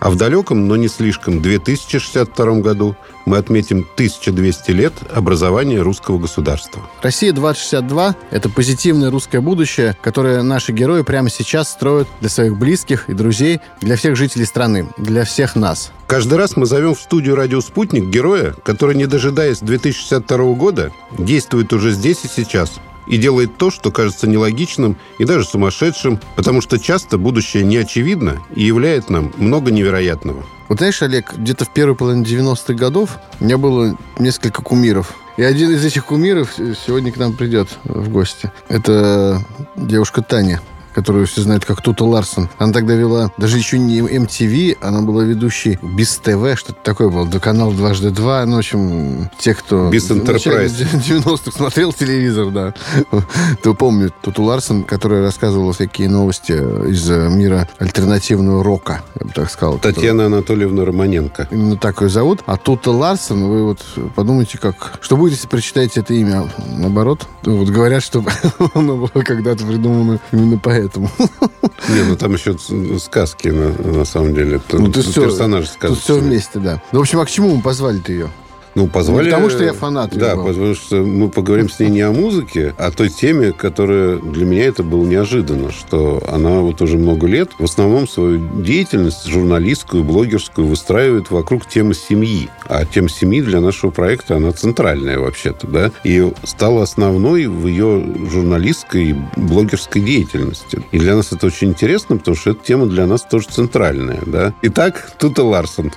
А в далеком, но не слишком, 2062 году мы отметим 1200 лет образования русского государства. Россия-2062 – это позитивное русское будущее, которое наши герои прямо сейчас строят для своих близких и друзей, для всех жителей страны, для всех нас. Каждый раз мы зовем в студию «Радио Спутник» героя, который, не дожидаясь 2062 года, действует уже здесь и сейчас – и делает то, что кажется нелогичным и даже сумасшедшим, потому что часто будущее не очевидно и являет нам много невероятного. Вот знаешь, Олег, где-то в первой половине 90-х годов у меня было несколько кумиров. И один из этих кумиров сегодня к нам придет в гости. Это девушка Таня которую все знают как Тута Ларсон. Она тогда вела даже еще не MTV, она была ведущей Без ТВ, что-то такое было, до канала дважды два. Ну, в общем, те, кто... Без Enterprise. 90-х смотрел телевизор, да, то помнят Туту Ларсон, которая рассказывала всякие новости из мира альтернативного рока, я бы так сказал. Татьяна Анатольевна Романенко. Именно так ее зовут. А Тута Ларсон, вы вот подумайте, как... Что будет, если прочитаете это имя наоборот? Вот говорят, что оно было когда-то придумано именно поэтому поэтому. Не, ну там еще сказки, на, на самом деле. Ну, ты персонаж сказки. Тут все вместе, да. Ну, в общем, а к чему мы позвали-то ее? Ну, позвали... Ну, потому что я фанат. Да, был. потому что мы поговорим с ней не о музыке, а о той теме, которая для меня это было неожиданно, что она вот уже много лет в основном свою деятельность журналистскую, блогерскую выстраивает вокруг темы семьи. А тема семьи для нашего проекта, она центральная вообще-то, да, и стала основной в ее журналистской и блогерской деятельности. И для нас это очень интересно, потому что эта тема для нас тоже центральная, да. Итак, Тута Ларсон.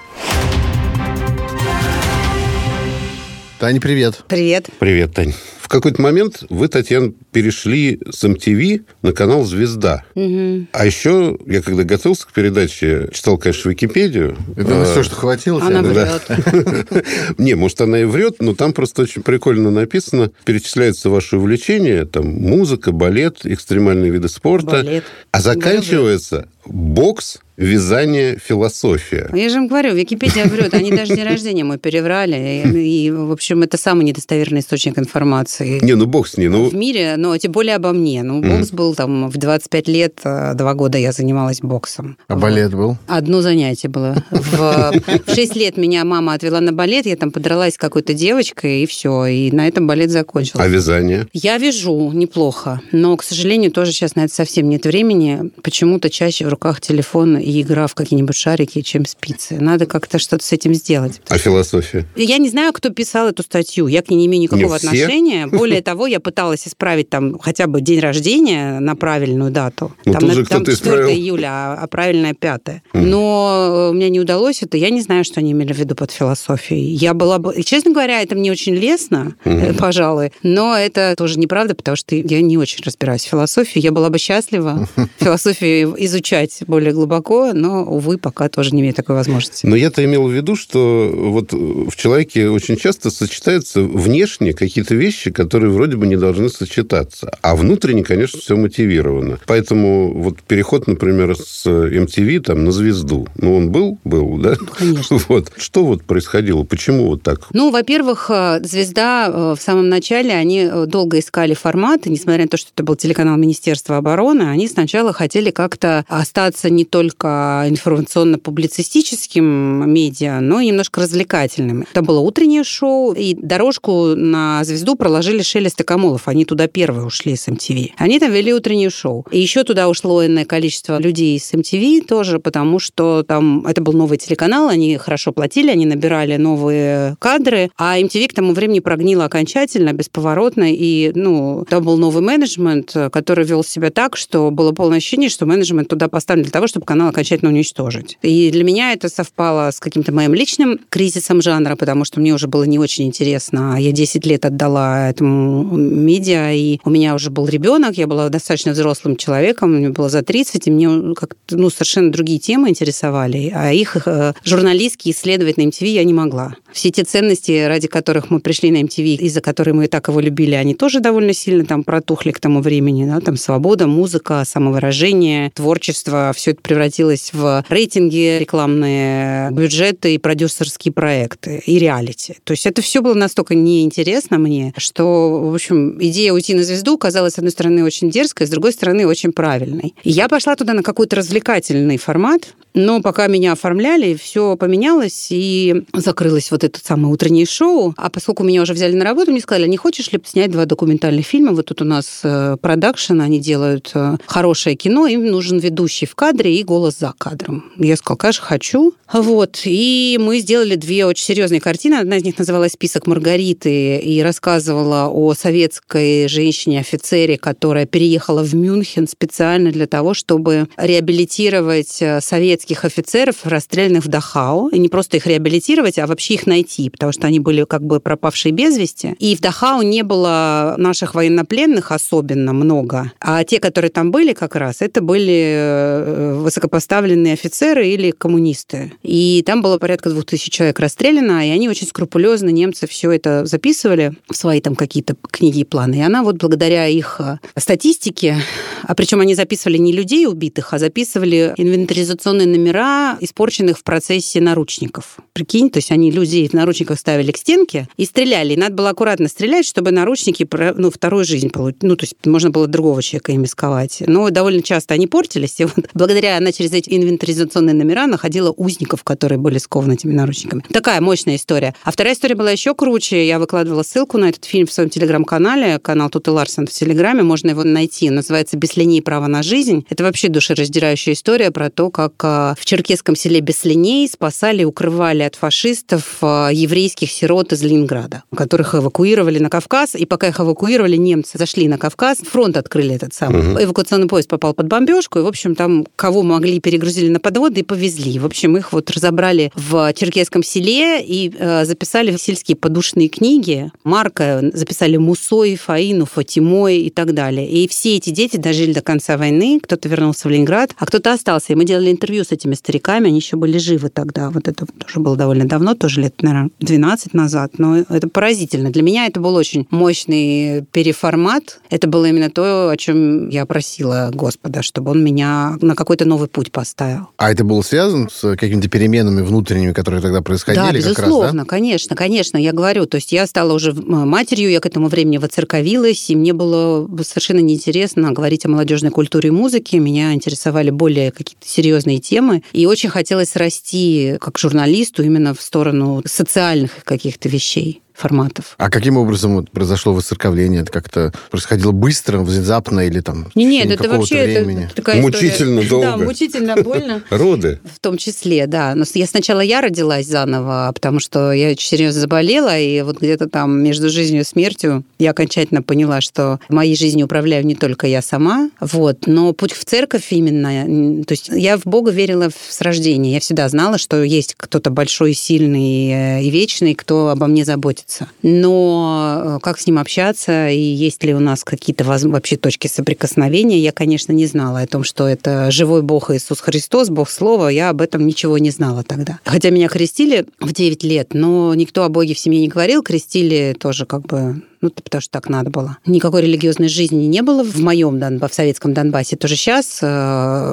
Таня, привет. Привет. Привет, Тань. В какой-то момент вы, Татьяна, перешли с MTV на канал «Звезда». Угу. А еще, я когда готовился к передаче, читал, конечно, Википедию. Это а... все, что хватило? Она врет. Не, может, она и врет, но там просто очень прикольно написано. Перечисляются ваши увлечения, там, музыка, балет, экстремальные виды спорта. А заканчивается бокс, вязание, философия. Я же вам говорю, Википедия врет. Они даже день рождения мы переврали. И, и, в общем, это самый недостоверный источник информации. Не, ну бог с ней. Ну... В мире, но тем более обо мне. Ну, бокс mm. был там в 25 лет, э, два года я занималась боксом. А вот. балет был? Одно занятие было. В, в 6 лет меня мама отвела на балет, я там подралась с какой-то девочкой, и все. И на этом балет закончился. А вязание? Я вяжу неплохо, но, к сожалению, тоже сейчас на это совсем нет времени. Почему-то чаще в руках телефон и игра в какие-нибудь шарики, чем спицы. Надо как-то что-то с этим сделать. А философия? Я не знаю, кто писал эту статью. Я к ней не имею никакого не отношения. Более того, я пыталась исправить там хотя бы день рождения на правильную дату. Ну, там, на, там 4 исправил. июля, а, а правильная 5. Mm. Но у меня не удалось это. Я не знаю, что они имели в виду под философией. Я была бы... Честно говоря, это мне очень лестно, mm. пожалуй. Но это тоже неправда, потому что я не очень разбираюсь в философии. Я была бы счастлива философию изучать более глубоко, но, увы, пока тоже не имею такой возможности. Но я-то имел в виду, что вот в человеке очень часто сочетаются внешне какие-то вещи, которые вроде бы не должны сочетаться, а внутренне, конечно, все мотивировано. Поэтому вот переход, например, с MTV там на звезду, ну, он был? Был, да? Ну, конечно. Вот. Что вот происходило? Почему вот так? Ну, во-первых, э, звезда э, в самом начале, они э, долго искали форматы, несмотря на то, что это был телеканал Министерства обороны, они сначала хотели как-то остаться не только информационно-публицистическим медиа, но и немножко развлекательным. Это было утреннее шоу, и дорожку на звезду проложили Шелест и Камолов. Они туда первые ушли с MTV. Они там вели утреннее шоу. И еще туда ушло иное количество людей с MTV тоже, потому что там это был новый телеканал, они хорошо платили, они набирали новые кадры, а MTV к тому времени прогнила окончательно, бесповоротно, и ну, там был новый менеджмент, который вел себя так, что было полное ощущение, что менеджмент туда поставлен для того, чтобы канал окончательно уничтожить. И для меня это совпало с каким-то моим личным кризисом жанра, потому что мне уже было не очень интересно. Я 10 лет отдала этому медиа, и у меня уже был ребенок, я была достаточно взрослым человеком, мне было за 30, и мне как ну, совершенно другие темы интересовали, а их э, журналистские исследовать на MTV я не могла. Все те ценности, ради которых мы пришли на MTV, из-за которых мы и так его любили, они тоже довольно сильно там протухли к тому времени. Да? Там свобода, музыка, самовыражение, творчество. Все это превратилось в рейтинги, рекламные бюджеты и продюсерские проекты, и реалити. То есть это все было настолько неинтересно мне, что, в общем, идея уйти на звезду казалась, с одной стороны, очень дерзкой, с другой стороны, очень правильной. И я пошла туда на какой-то развлекательный формат, но пока меня оформляли, все поменялось, и закрылось вот это самое утреннее шоу. А поскольку меня уже взяли на работу, мне сказали, не хочешь ли снять два документальных фильма? Вот тут у нас э, продакшн, они делают э, хорошее кино, им нужен ведущий в кадре и голос за кадром. Я сказала, конечно, хочу. Вот. И мы сделали две очень серьезные картины. Одна из них называлась «Список Маргариты» и рассказывала о советской женщине-офицере, которая переехала в Мюнхен специально для того, чтобы реабилитировать э, советских офицеров, расстрелянных в Дахау, и не просто их реабилитировать, а вообще их найти, потому что они были как бы пропавшие без вести. И в Дахау не было наших военнопленных особенно много, а те, которые там были как раз, это были э, высокопоставленные офицеры или коммунисты. И там было порядка двух тысяч человек расстреляно, и они очень скрупулезно, немцы все это записывали в свои там какие-то книги и планы. И она вот благодаря их э, статистике, а причем они записывали не людей убитых, а записывали инвентаризационные номера, испорченных в процессе наручников. Прикинь, то есть они людей в наручниках ставили к стенке и стреляли. И надо было аккуратно стрелять, чтобы наручники, ну, вторую жизнь получить. Ну, то есть можно было другого человека ими сковать. Но довольно часто они портились. И вот благодаря она через эти инвентаризационные номера находила узников, которые были скованы этими наручниками. Такая мощная история. А вторая история была еще круче. Я выкладывала ссылку на этот фильм в своем телеграм-канале, канал Тут Ларсен в Телеграме. Можно его найти. Называется «Без линии права на жизнь». Это вообще душераздирающая история про то, как а, в черкесском селе Беслиней спасали, укрывали от фашистов а, еврейских сирот из Ленинграда, которых эвакуировали на Кавказ. И пока их эвакуировали, немцы зашли на Кавказ, фронт открыли этот самый. Угу. Эвакуационный поезд попал под бомбежку, и, в общем, там кого могли, перегрузили на подводы и повезли. В общем, их вот разобрали в черкесском селе и э, записали в сельские подушные книги. Марка записали Мусой, Фаину, Фатимой и так далее. И все эти дети дожили до конца войны. Кто-то вернулся в Ленинград, а кто-то остался. И мы делали интервью с этими стариками, они еще были живы тогда. Вот это тоже было довольно давно, тоже лет, наверное, 12 назад. Но это поразительно. Для меня это был очень мощный переформат. Это было именно то, о чем я просила Господа, чтобы он меня на какой-то новый путь поставил. А это было связано с какими-то переменами внутренними, которые тогда происходили? Да, безусловно, раз, да? конечно, конечно. Я говорю, то есть я стала уже матерью, я к этому времени воцерковилась, и мне было совершенно неинтересно говорить о молодежной культуре и музыке. Меня интересовали более какие-то серьезные темы. И очень хотелось расти как журналисту именно в сторону социальных каких-то вещей форматов. А каким образом вот произошло воцерковление? Это как-то происходило быстро, внезапно или там не, Нет, это вообще времени? Это такая Мучительно история. долго. Да, мучительно больно. Роды. В том числе, да. Но я сначала я родилась заново, потому что я очень серьезно заболела, и вот где-то там между жизнью и смертью я окончательно поняла, что моей жизнью управляю не только я сама, вот, но путь в церковь именно, то есть я в Бога верила с рождения. Я всегда знала, что есть кто-то большой, сильный э, и вечный, кто обо мне заботится находится. Но э, как с ним общаться и есть ли у нас какие-то вообще точки соприкосновения, я, конечно, не знала о том, что это живой Бог Иисус Христос, Бог Слова, я об этом ничего не знала тогда. Хотя меня крестили в 9 лет, но никто о Боге в семье не говорил, крестили тоже как бы ну, потому что так надо было. Никакой религиозной жизни не было в моем Донбассе, в советском Донбассе. Тоже сейчас, э,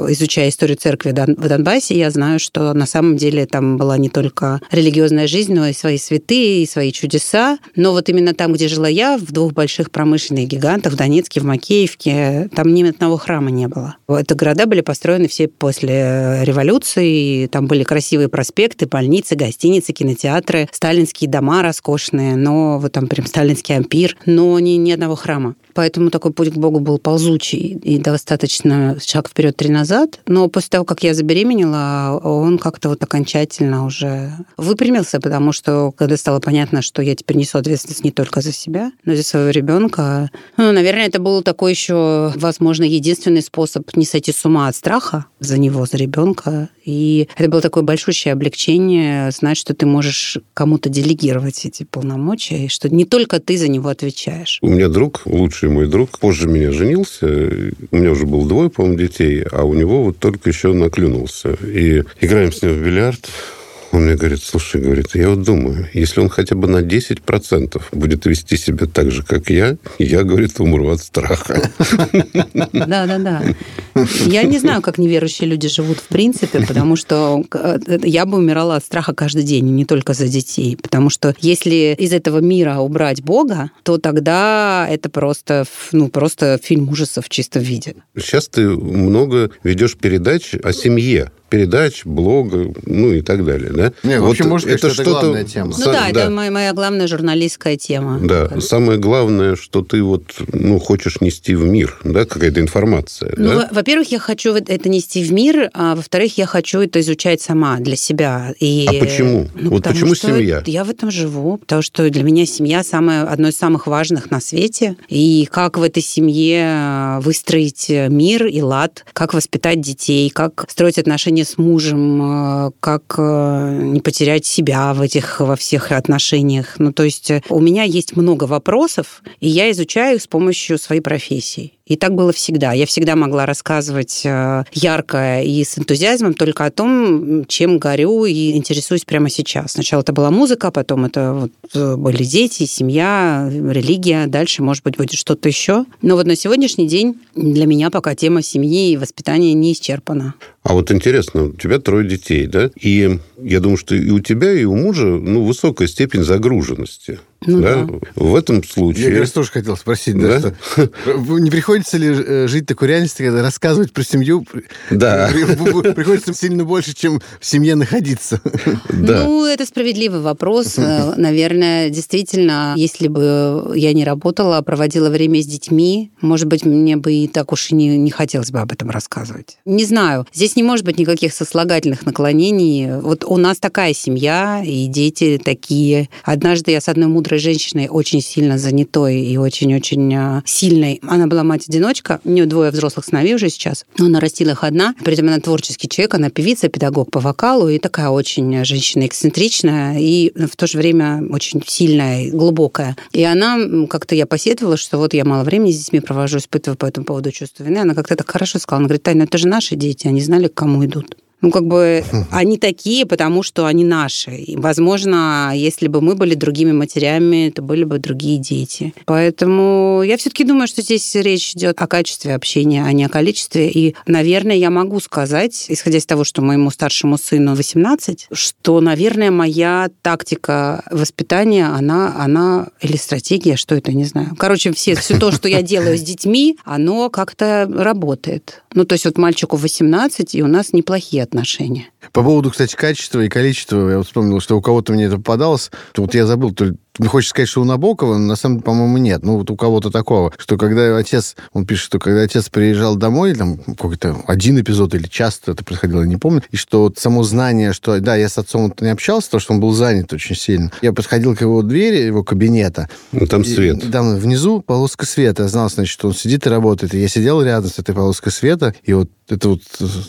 изучая историю церкви в Донбассе, я знаю, что на самом деле там была не только религиозная жизнь, но и свои святые, и свои чудеса. Но вот именно там, где жила я, в двух больших промышленных гигантах, в Донецке, в Макеевке, там ни одного храма не было. Это города были построены все после революции, там были красивые проспекты, больницы, гостиницы, кинотеатры, сталинские дома роскошные, но вот там прям сталинский ампир Сибирь, но ни, ни одного храма. Поэтому такой путь к Богу был ползучий и достаточно шаг вперед, три назад. Но после того, как я забеременела, он как-то вот окончательно уже выпрямился, потому что когда стало понятно, что я теперь несу ответственность не только за себя, но и за своего ребенка, ну, наверное, это был такой еще, возможно, единственный способ не сойти с ума от страха за него, за ребенка. И это было такое большущее облегчение знать, что ты можешь кому-то делегировать эти полномочия, и что не только ты за него отвечаешь. У меня друг, лучший мой друг, позже меня женился. У меня уже было двое, по-моему, детей, а у него вот только еще наклюнулся. И играем с ним в бильярд. Он мне говорит, слушай, говорит, я вот думаю, если он хотя бы на 10% будет вести себя так же, как я, я, говорит, умру от страха. Да, да, да. Я не знаю, как неверующие люди живут в принципе, потому что э, я бы умирала от страха каждый день, не только за детей. Потому что если из этого мира убрать Бога, то тогда это просто, ну, просто фильм ужасов в чистом виде. Сейчас ты много ведешь передач о семье передач, блога, ну и так далее, да? Не, вот можно сказать, это что это главная тема. Ну да, да, это моя, моя главная журналистская тема. Да, как. самое главное, что ты вот, ну, хочешь нести в мир, да, какая-то информация, ну, да? Во-первых, я хочу это нести в мир, а во-вторых, я хочу это изучать сама для себя. И... А почему? Ну, вот почему семья? Я в этом живу, потому что для меня семья самое, одно из самых важных на свете. И как в этой семье выстроить мир и лад, как воспитать детей, как строить отношения отношения с мужем, э, как э, не потерять себя в этих во всех отношениях. Ну, то есть э, у меня есть много вопросов, и я изучаю их с помощью своей профессии. И так было всегда. Я всегда могла рассказывать ярко и с энтузиазмом только о том, чем горю и интересуюсь прямо сейчас. Сначала это была музыка, потом это вот были дети, семья, религия. Дальше, может быть, будет что-то еще. Но вот на сегодняшний день для меня пока тема семьи и воспитания не исчерпана. А вот интересно, у тебя трое детей, да? И я думаю, что и у тебя, и у мужа ну, высокая степень загруженности. Ну, да? да. В этом случае... Я раз тоже хотел спросить, да? Да, что... не приходится ли э, жить такой реальности, когда рассказывать про семью да. приходится сильно больше, чем в семье находиться? Да. Ну, это справедливый вопрос. Э, наверное, действительно, если бы я не работала, а проводила время с детьми, может быть, мне бы и так уж и не, не хотелось бы об этом рассказывать. Не знаю. Здесь не может быть никаких сослагательных наклонений. Вот у нас такая семья, и дети такие. Однажды я с одной мудрой мудрой женщиной, очень сильно занятой и очень-очень а, сильной. Она была мать-одиночка, у нее двое взрослых сыновей уже сейчас, но она растила их одна. При этом она творческий человек, она певица, педагог по вокалу и такая очень женщина эксцентричная и в то же время очень сильная, глубокая. И она, как-то я посетовала, что вот я мало времени с детьми провожу, испытываю по этому поводу чувство вины. Она как-то так хорошо сказала, она говорит, Таня, это же наши дети, они знали, к кому идут. Ну, как бы они такие, потому что они наши. И, возможно, если бы мы были другими матерями, это были бы другие дети. Поэтому я все-таки думаю, что здесь речь идет о качестве общения, а не о количестве. И, наверное, я могу сказать, исходя из того, что моему старшему сыну 18, что, наверное, моя тактика воспитания, она, она или стратегия, что это, не знаю. Короче, все, все то, что я делаю с детьми, оно как-то работает. Ну, то есть вот мальчику 18, и у нас неплохие отношения. По поводу, кстати, качества и количества, я вспомнил, что у кого-то мне это попадалось, то вот я забыл, то ли хочется сказать, что у Набокова, но на самом деле, по-моему, нет. Ну, вот у кого-то такого, что когда отец, он пишет, что когда отец приезжал домой, там какой-то один эпизод или часто это происходило, не помню, и что вот само знание, что, да, я с отцом вот не общался, потому что он был занят очень сильно. Я подходил к его двери, его кабинета. Ну, там свет. И, там внизу полоска света. Я знал, значит, что он сидит и работает. И я сидел рядом с этой полоской света, и вот это вот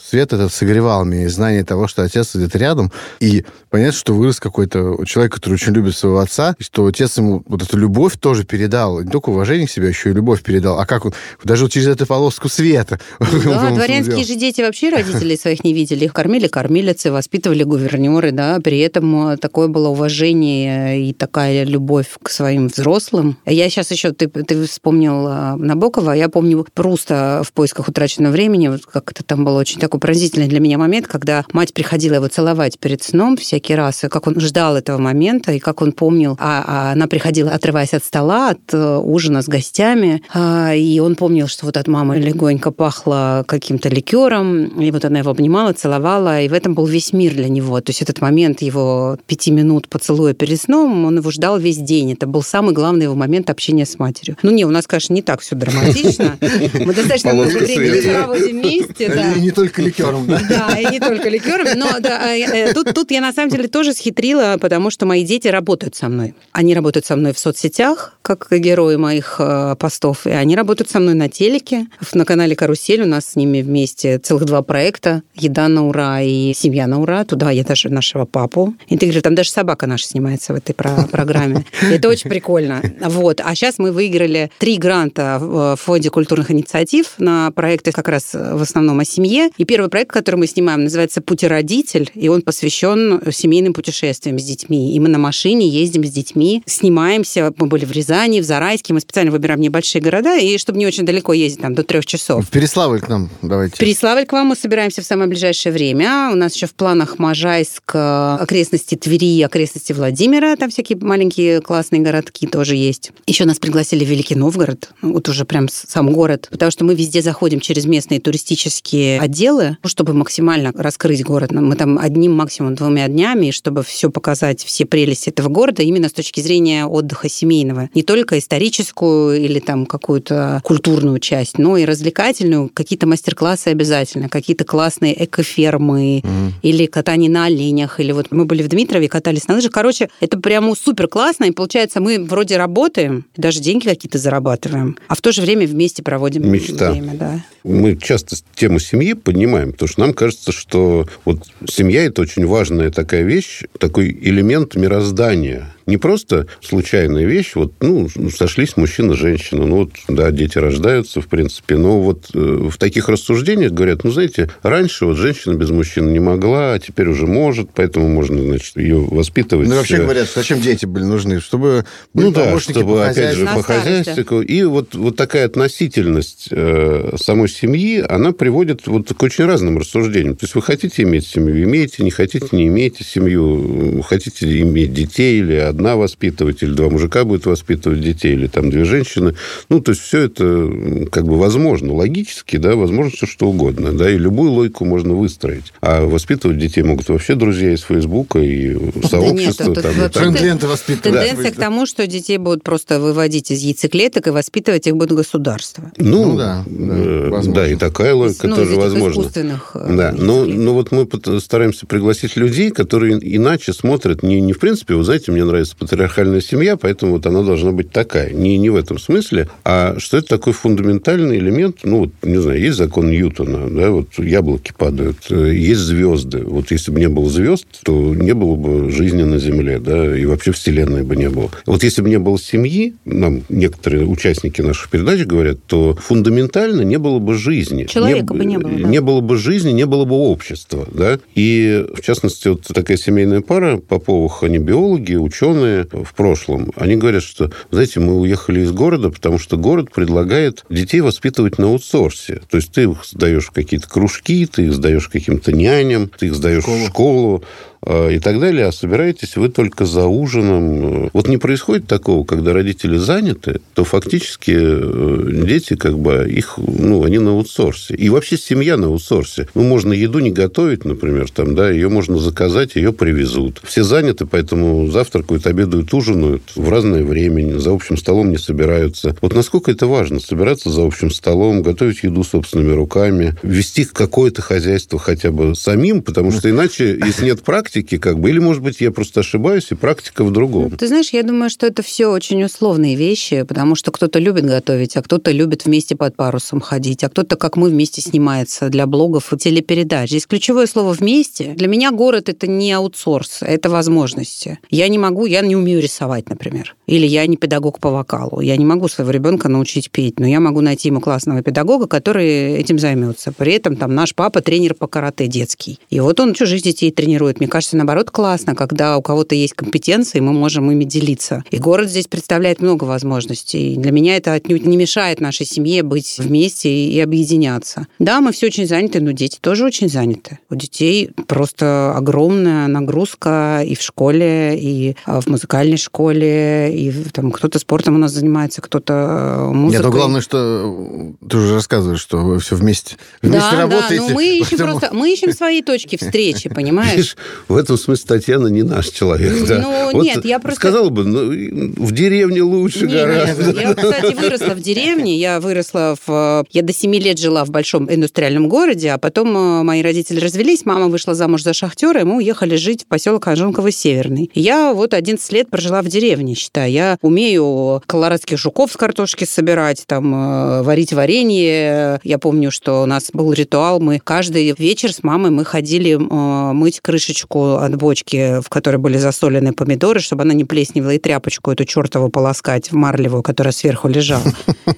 свет этот согревал меня, и знание того, что отец где-то рядом. И понятно, что вырос какой-то человек, который очень любит своего отца, и что отец ему вот эту любовь тоже передал. Не только уважение к себе, а еще и любовь передал. А как он? Даже вот через эту полоску света. Да, дворянские же дети вообще родителей своих не видели. Их кормили кормилицы, воспитывали гувернеры, да. При этом такое было уважение и такая любовь к своим взрослым. Я сейчас еще, ты, ты вспомнил а, Набокова, я помню Пруста в поисках утраченного времени, вот как это там был очень такой пронзительный для меня момент, когда мать приходила его целовать перед сном всякий раз, и как он ждал этого момента, и как он помнил о а, она приходила, отрываясь от стола, от э, ужина с гостями, а, и он помнил, что вот от мамы легонько пахло каким-то ликером, и вот она его обнимала, целовала, и в этом был весь мир для него. То есть этот момент его пяти минут поцелуя перед сном, он его ждал весь день. Это был самый главный его момент общения с матерью. Ну не, у нас, конечно, не так все драматично. Мы достаточно много времени проводим вместе. И не только ликером, да? Да, и не только ликером. Но э, тут, тут я на самом деле тоже схитрила, потому что мои дети работают со мной. Они работают со мной в соцсетях, как герои моих э, постов, и они работают со мной на телеке. На канале «Карусель» у нас с ними вместе целых два проекта «Еда на ура» и «Семья на ура». Туда я даже нашего папу интегрирую. Там даже собака наша снимается в этой программе. Это очень прикольно. Вот. А сейчас мы выиграли три гранта в Фонде культурных инициатив на проекты как раз в основном о семье. И первый проект, который мы снимаем, называется «Путиродитель», и он посвящен семейным путешествиям с детьми. И мы на машине ездим с детьми, снимаемся. Мы были в Рязани, в Зарайске. Мы специально выбираем небольшие города, и чтобы не очень далеко ездить, там, до трех часов. В Переславль к нам давайте. В Переславль к вам мы собираемся в самое ближайшее время. У нас еще в планах Можайск, окрестности Твери, окрестности Владимира. Там всякие маленькие классные городки тоже есть. Еще нас пригласили в Великий Новгород, вот уже прям сам город, потому что мы везде заходим через местные туристические отделы, чтобы максимально раскрыть город. Мы там одним, максимум двумя днями, чтобы все показать, все прелести этого города именно с точки зрения отдыха семейного. Не только историческую или там какую-то культурную часть, но и развлекательную, какие-то мастер-классы обязательно, какие-то классные экофермы mm. или катание на оленях, или вот мы были в Дмитрове, катались на лыжах. Короче, это прямо супер классно, и получается, мы вроде работаем, даже деньги какие-то зарабатываем, а в то же время вместе проводим Мечта. время. Да. Мы часто тему семьи поднимаем, потому что нам кажется, что вот семья – это очень важная такая вещь, такой элемент мироздания не просто случайная вещь, вот, ну, сошлись мужчина, женщина, ну, вот, да, дети рождаются, в принципе, но вот э, в таких рассуждениях говорят, ну, знаете, раньше вот женщина без мужчины не могла, а теперь уже может, поэтому можно, значит, ее воспитывать. Ну, вообще говорят, зачем дети были нужны? Чтобы были ну, да, чтобы, по опять же, по хозяйству. И вот, вот такая относительность э, самой семьи, она приводит вот к очень разным рассуждениям. То есть вы хотите иметь семью, имеете, не хотите, не имеете семью, хотите иметь детей или одна воспитывать, или два мужика будут воспитывать детей, или там две женщины. Ну, то есть все это как бы возможно. Логически, да, возможно все что угодно. Да, и любую логику можно выстроить. А воспитывать детей могут вообще друзья из Фейсбука и сообщества. Да нет, там, Тренд воспитывать. Тенденция да. к тому, что детей будут просто выводить из яйцеклеток и воспитывать их будут государства. Ну, ну да, да, э, да, и такая логика ну, тоже возможна. Э, да, но, но вот мы стараемся пригласить людей, которые иначе смотрят, не, не в принципе, вы знаете, мне нравится патриархальная семья, поэтому вот она должна быть такая. Не, не в этом смысле, а что это такой фундаментальный элемент, ну, вот, не знаю, есть закон Ньютона, да, вот яблоки падают, э, есть звезды. Вот если бы не было звезд, то не было бы жизни на Земле, да, и вообще Вселенной бы не было. Вот если бы не было семьи, нам некоторые участники наших передач говорят, то фундаментально не было бы жизни. Человека не, бы не было. Да? Не было бы жизни, не было бы общества, да. И, в частности, вот такая семейная пара, Поповых, они биологи, ученые в прошлом, они говорят, что, знаете, мы уехали из города, потому что город предлагает детей воспитывать на аутсорсе. То есть ты их сдаешь какие-то кружки, ты их сдаешь каким-то няням, ты их сдаешь школу. в школу, и так далее, а собираетесь вы только за ужином. Вот не происходит такого, когда родители заняты, то фактически э, дети как бы их, ну, они на аутсорсе. И вообще семья на аутсорсе. Ну, можно еду не готовить, например, там, да, ее можно заказать, ее привезут. Все заняты, поэтому завтракают, обедают, ужинают в разное время, за общим столом не собираются. Вот насколько это важно, собираться за общим столом, готовить еду собственными руками, вести какое-то хозяйство хотя бы самим, потому что иначе, если нет практики, практики, как бы, или, может быть, я просто ошибаюсь, и практика в другом. Ты знаешь, я думаю, что это все очень условные вещи, потому что кто-то любит готовить, а кто-то любит вместе под парусом ходить, а кто-то, как мы, вместе снимается для блогов и телепередач. Здесь ключевое слово «вместе». Для меня город – это не аутсорс, это возможности. Я не могу, я не умею рисовать, например. Или я не педагог по вокалу. Я не могу своего ребенка научить петь, но я могу найти ему классного педагога, который этим займется. При этом там наш папа тренер по карате детский. И вот он чужих детей тренирует. Мне кажется, кажется, наоборот, классно, когда у кого-то есть компетенции, мы можем ими делиться. И город здесь представляет много возможностей. Для меня это отнюдь не мешает нашей семье быть вместе и объединяться. Да, мы все очень заняты, но дети тоже очень заняты. У детей просто огромная нагрузка и в школе, и а, в музыкальной школе, и там кто-то спортом у нас занимается, кто-то музыкой. Нет, ну главное, что ты уже рассказываешь, что вы все вместе, вместе да, работаете. Да, ну мы ищем просто, мы ищем свои точки встречи, понимаешь? Видишь, в этом смысле Татьяна не наш человек. Да. Ну, вот нет, я просто... Сказала бы, ну, в деревне лучше нет, гораздо. Нет, я, кстати, выросла в деревне, я выросла в... Я до семи лет жила в большом индустриальном городе, а потом э, мои родители развелись, мама вышла замуж за шахтера, и мы уехали жить в поселок Анжонково-Северный. Я вот 11 лет прожила в деревне, считаю. Я умею колорадских жуков с картошки собирать, там, э, варить варенье. Я помню, что у нас был ритуал, мы каждый вечер с мамой мы ходили э, мыть крышечку от бочки, в которой были засоленные помидоры, чтобы она не плесневела, и тряпочку эту чертову полоскать в марлевую, которая сверху лежала.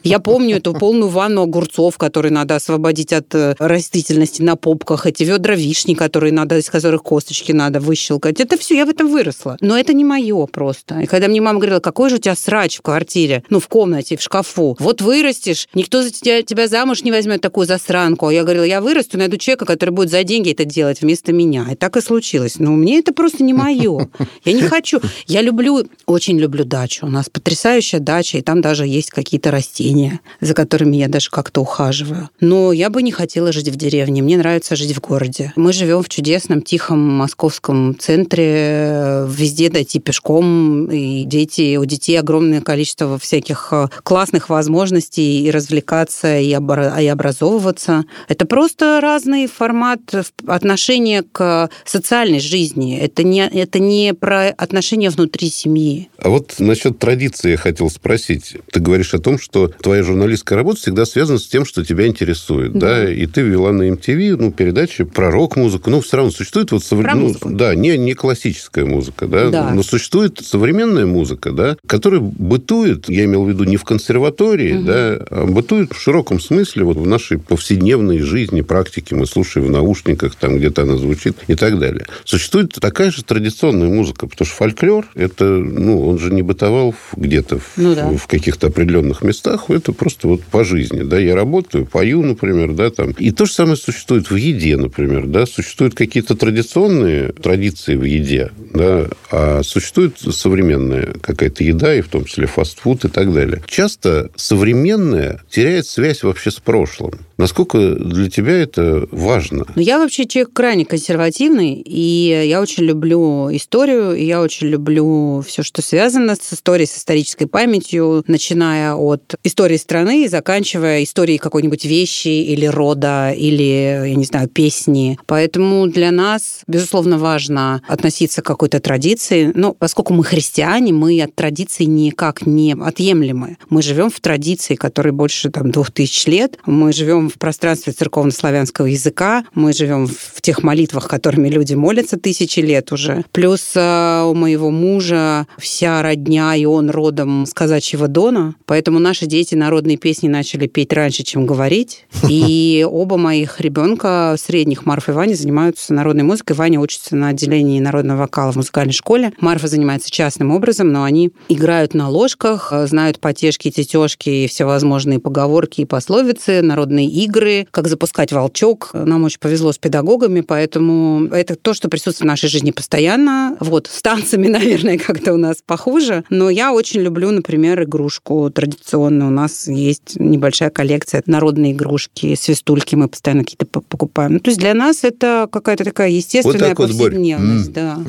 Я помню эту полную ванну огурцов, которые надо освободить от э, растительности на попках, эти ведра вишни, которые надо, из которых косточки надо выщелкать. Это все, я в этом выросла. Но это не мое просто. И когда мне мама говорила, какой же у тебя срач в квартире, ну, в комнате, в шкафу, вот вырастешь, никто за тебя, тебя замуж не возьмет такую засранку. А я говорила, я вырасту, найду человека, который будет за деньги это делать вместо меня. И так и случилось. Но мне это просто не мое. Я не хочу. Я люблю, очень люблю дачу. У нас потрясающая дача, и там даже есть какие-то растения, за которыми я даже как-то ухаживаю. Но я бы не хотела жить в деревне. Мне нравится жить в городе. Мы живем в чудесном, тихом московском центре. Везде дойти пешком. И дети, у детей огромное количество всяких э, классных возможностей и развлекаться, и, образовываться. Это просто разный формат отношения к социальной жизни. Это не, это не про отношения внутри семьи. А вот насчет традиции я хотел спросить. Ты говоришь о том, что твоя журналистская работа всегда связана с тем, что тебя интересует, да? да? И ты вела на MTV ну, передачи про рок-музыку. Ну, все равно существует вот современная... Ну, да, не, не классическая музыка, да? да? Но существует современная музыка, да, которая бытует, я имел в виду не в консерватории, угу. да, а бытует в широком смысле вот в нашей повседневной жизни, практике. Мы слушаем в наушниках, там где-то она звучит и так далее. Существует такая же традиционная музыка, потому что фольклор, это, ну, он же не бытовал где-то в, ну, да. в каких-то определенных местах, это просто вот по жизни, да, я работаю, пою, например, да, там. И то же самое существует в еде, например, да, существуют какие-то традиционные традиции в еде, да, а существует современная какая-то еда, и в том числе фастфуд и так далее. Часто современная теряет связь вообще с прошлым. Насколько для тебя это важно? Ну, я вообще человек крайне консервативный, и я очень люблю историю, и я очень люблю все, что связано с историей, с исторической памятью, начиная от истории страны и заканчивая историей какой-нибудь вещи или рода, или, я не знаю, песни. Поэтому для нас, безусловно, важно относиться к какой-то традиции. Но поскольку мы христиане, мы от традиций никак не отъемлемы. Мы живем в традиции, которой больше там, двух тысяч лет. Мы живем в пространстве церковно-славянского языка, мы живем в тех молитвах, которыми люди молятся тысячи лет уже. Плюс э, у моего мужа вся родня, и он родом с казачьего Дона, поэтому наши дети народные песни начали петь раньше, чем говорить. И оба моих ребенка средних, Марфа и Ваня, занимаются народной музыкой. Ваня учится на отделении народного вокала в музыкальной школе. Марфа занимается частным образом, но они играют на ложках, э, знают потешки, тетешки и всевозможные поговорки и пословицы, народные игры, как запускать волчок. Нам очень повезло с педагогами, поэтому это то, что присутствует в нашей жизни постоянно. Вот, с танцами, наверное, как-то у нас похуже. Но я очень люблю, например, игрушку традиционную. У нас есть небольшая коллекция народной игрушки, свистульки мы постоянно какие-то покупаем. Ну, то есть для нас это какая-то такая естественная вот повседневность. Вот да.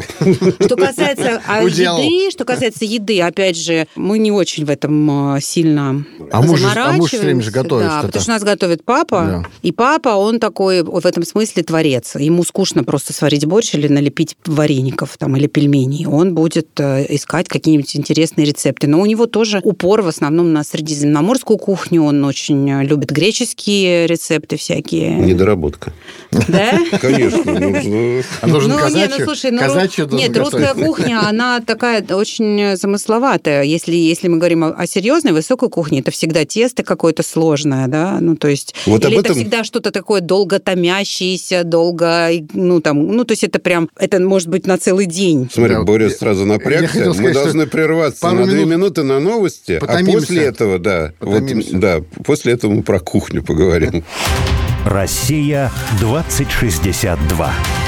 Что касается а, еды, что касается еды, опять же, мы не очень в этом а, сильно а муж, а муж время же готовит. Да, потому что нас готовит папа, да. и папа, он такой в этом смысле творец. Ему скучно просто сварить борщ или налепить вареников там, или пельменей. Он будет э, искать какие-нибудь интересные рецепты. Но у него тоже упор в основном на средиземноморскую кухню. Он очень э, любит греческие рецепты всякие. Недоработка. Да? Конечно. Нужно... А нужно ну, нет, ну, слушай, ну, нет, русская кухня, она такая очень замысловатая. Если, если мы говорим о, о серьезной, высокой кухне, это всегда тесто какое-то сложное, да, ну, то есть... Вот или об этом... это всегда что-то такое долго томящееся, долго, ну, там, ну, то есть это прям, это может быть на целый день. Смотри, Да, Боря сразу напрягся. Мы сказать, что должны прерваться пару на две минут минуты на новости, а потомимся. после этого, да, вот, да, после этого мы про кухню поговорим. Россия 2062.